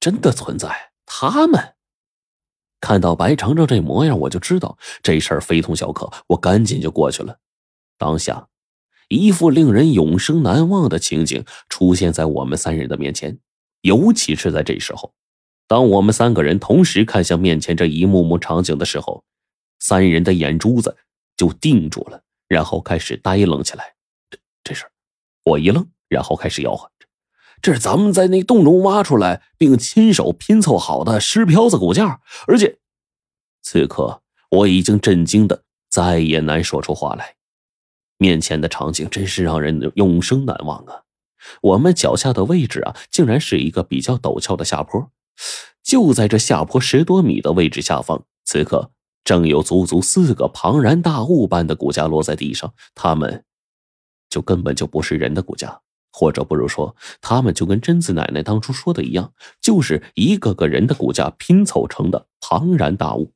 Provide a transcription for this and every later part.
真的存在。他们看到白程程这模样，我就知道这事儿非同小可。我赶紧就过去了。当下，一副令人永生难忘的情景出现在我们三人的面前。尤其是在这时候，当我们三个人同时看向面前这一幕幕场景的时候，三人的眼珠子就定住了，然后开始呆愣起来。这这事，我一愣，然后开始吆喝。这是咱们在那洞中挖出来并亲手拼凑好的尸漂子骨架，而且，此刻我已经震惊的再也难说出话来。面前的场景真是让人永生难忘啊！我们脚下的位置啊，竟然是一个比较陡峭的下坡。就在这下坡十多米的位置下方，此刻正有足足四个庞然大物般的骨架落在地上，他们就根本就不是人的骨架。或者不如说，他们就跟贞子奶奶当初说的一样，就是一个个人的骨架拼凑成的庞然大物。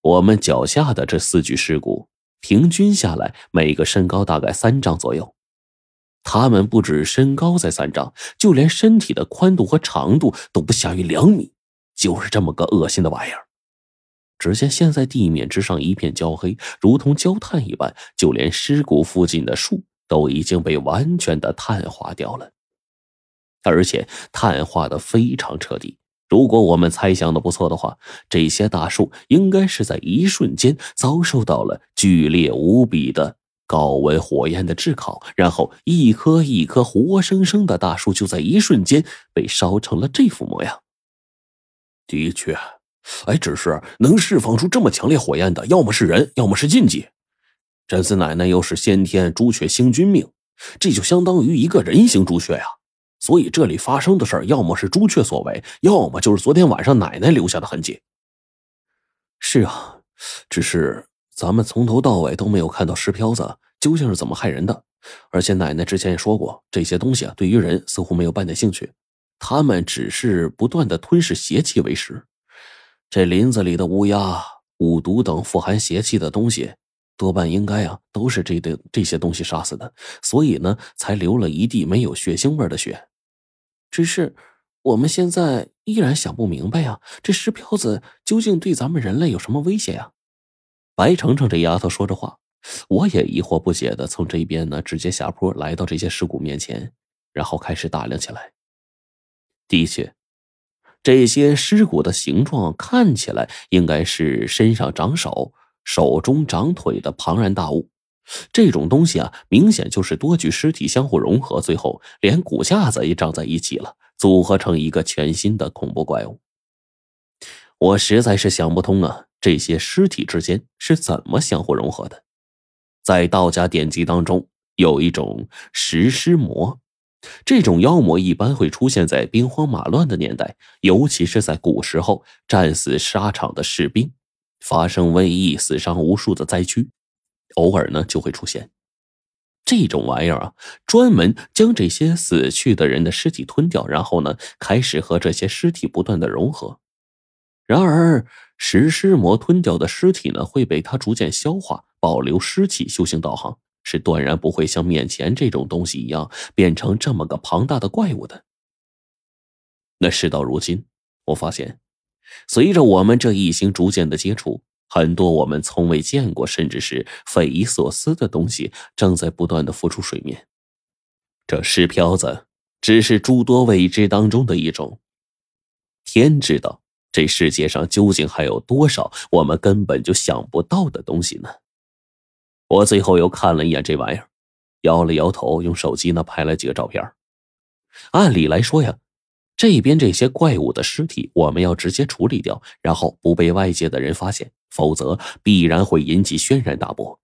我们脚下的这四具尸骨，平均下来每个身高大概三丈左右。他们不止身高在三丈，就连身体的宽度和长度都不下于两米，就是这么个恶心的玩意儿。只见现在地面之上一片焦黑，如同焦炭一般，就连尸骨附近的树。都已经被完全的碳化掉了，而且碳化的非常彻底。如果我们猜想的不错的话，这些大树应该是在一瞬间遭受到了剧烈无比的高温火焰的炙烤，然后一棵一棵活生生的大树就在一瞬间被烧成了这副模样。的确，哎，只是能释放出这么强烈火焰的，要么是人，要么是禁忌。贞子奶奶又是先天朱雀星君命，这就相当于一个人形朱雀呀。所以这里发生的事儿，要么是朱雀所为，要么就是昨天晚上奶奶留下的痕迹。是啊，只是咱们从头到尾都没有看到石漂子究竟是怎么害人的。而且奶奶之前也说过，这些东西啊，对于人似乎没有半点兴趣，他们只是不断的吞噬邪气为食。这林子里的乌鸦、五毒等富含邪气的东西。多半应该啊，都是这的这些东西杀死的，所以呢，才流了一地没有血腥味的血。只是我们现在依然想不明白呀，这石漂子究竟对咱们人类有什么威胁呀？白程程这丫头说着话，我也疑惑不解的从这边呢直接下坡来到这些尸骨面前，然后开始打量起来。的确，这些尸骨的形状看起来应该是身上长手。手中长腿的庞然大物，这种东西啊，明显就是多具尸体相互融合，最后连骨架子也长在一起了，组合成一个全新的恐怖怪物。我实在是想不通啊，这些尸体之间是怎么相互融合的？在道家典籍当中，有一种食尸魔，这种妖魔一般会出现在兵荒马乱的年代，尤其是在古时候战死沙场的士兵。发生瘟疫、死伤无数的灾区，偶尔呢就会出现这种玩意儿啊，专门将这些死去的人的尸体吞掉，然后呢开始和这些尸体不断的融合。然而食尸魔吞掉的尸体呢会被它逐渐消化，保留尸气，修行道行，是断然不会像面前这种东西一样变成这么个庞大的怪物的。那事到如今，我发现。随着我们这一行逐渐的接触，很多我们从未见过，甚至是匪夷所思的东西，正在不断的浮出水面。这尸漂子只是诸多未知当中的一种。天知道，这世界上究竟还有多少我们根本就想不到的东西呢？我最后又看了一眼这玩意儿，摇了摇头，用手机呢拍了几个照片。按理来说呀。这边这些怪物的尸体，我们要直接处理掉，然后不被外界的人发现，否则必然会引起轩然大波。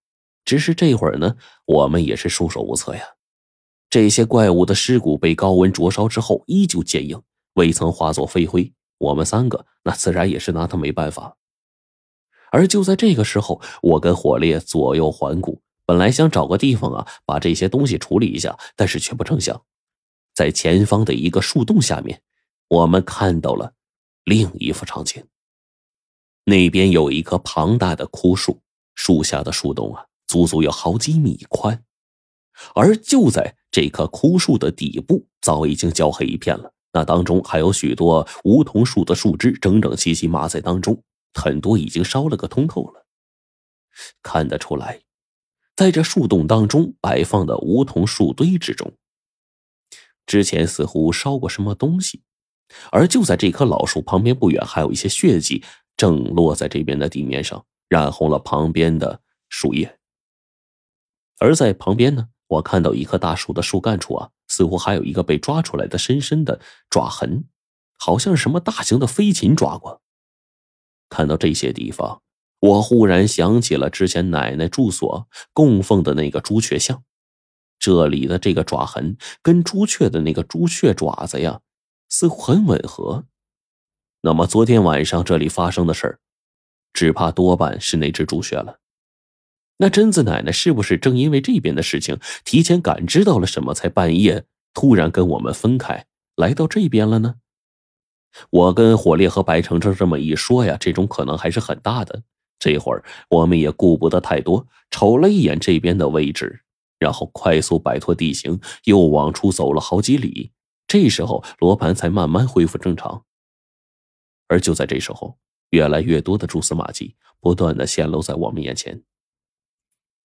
只是这会儿呢，我们也是束手无策呀。这些怪物的尸骨被高温灼烧之后，依旧坚硬，未曾化作飞灰。我们三个那自然也是拿他没办法。而就在这个时候，我跟火烈左右环顾，本来想找个地方啊，把这些东西处理一下，但是却不成想。在前方的一个树洞下面，我们看到了另一幅场景。那边有一棵庞大的枯树，树下的树洞啊，足足有好几米宽。而就在这棵枯树的底部，早已经焦黑一片了，那当中还有许多梧桐树的树枝，整整齐齐码在当中，很多已经烧了个通透了。看得出来，在这树洞当中摆放的梧桐树堆之中，之前似乎烧过什么东西。而就在这棵老树旁边不远，还有一些血迹正落在这边的地面上，染红了旁边的树叶。而在旁边呢，我看到一棵大树的树干处啊，似乎还有一个被抓出来的深深的爪痕，好像是什么大型的飞禽抓过。看到这些地方，我忽然想起了之前奶奶住所供奉的那个朱雀像，这里的这个爪痕跟朱雀的那个朱雀爪子呀。似乎很吻合，那么昨天晚上这里发生的事儿，只怕多半是那只朱雀了。那贞子奶奶是不是正因为这边的事情提前感知到了什么，才半夜突然跟我们分开，来到这边了呢？我跟火烈和白程程这么一说呀，这种可能还是很大的。这会儿我们也顾不得太多，瞅了一眼这边的位置，然后快速摆脱地形，又往出走了好几里。这时候，罗盘才慢慢恢复正常。而就在这时候，越来越多的蛛丝马迹不断的显露在我们眼前。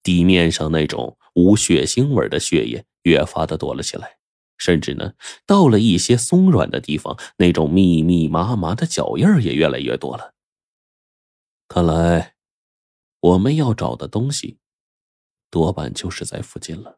地面上那种无血腥味的血液越发的多了起来，甚至呢，到了一些松软的地方，那种密密麻麻的脚印也越来越多了。看来，我们要找的东西，多半就是在附近了。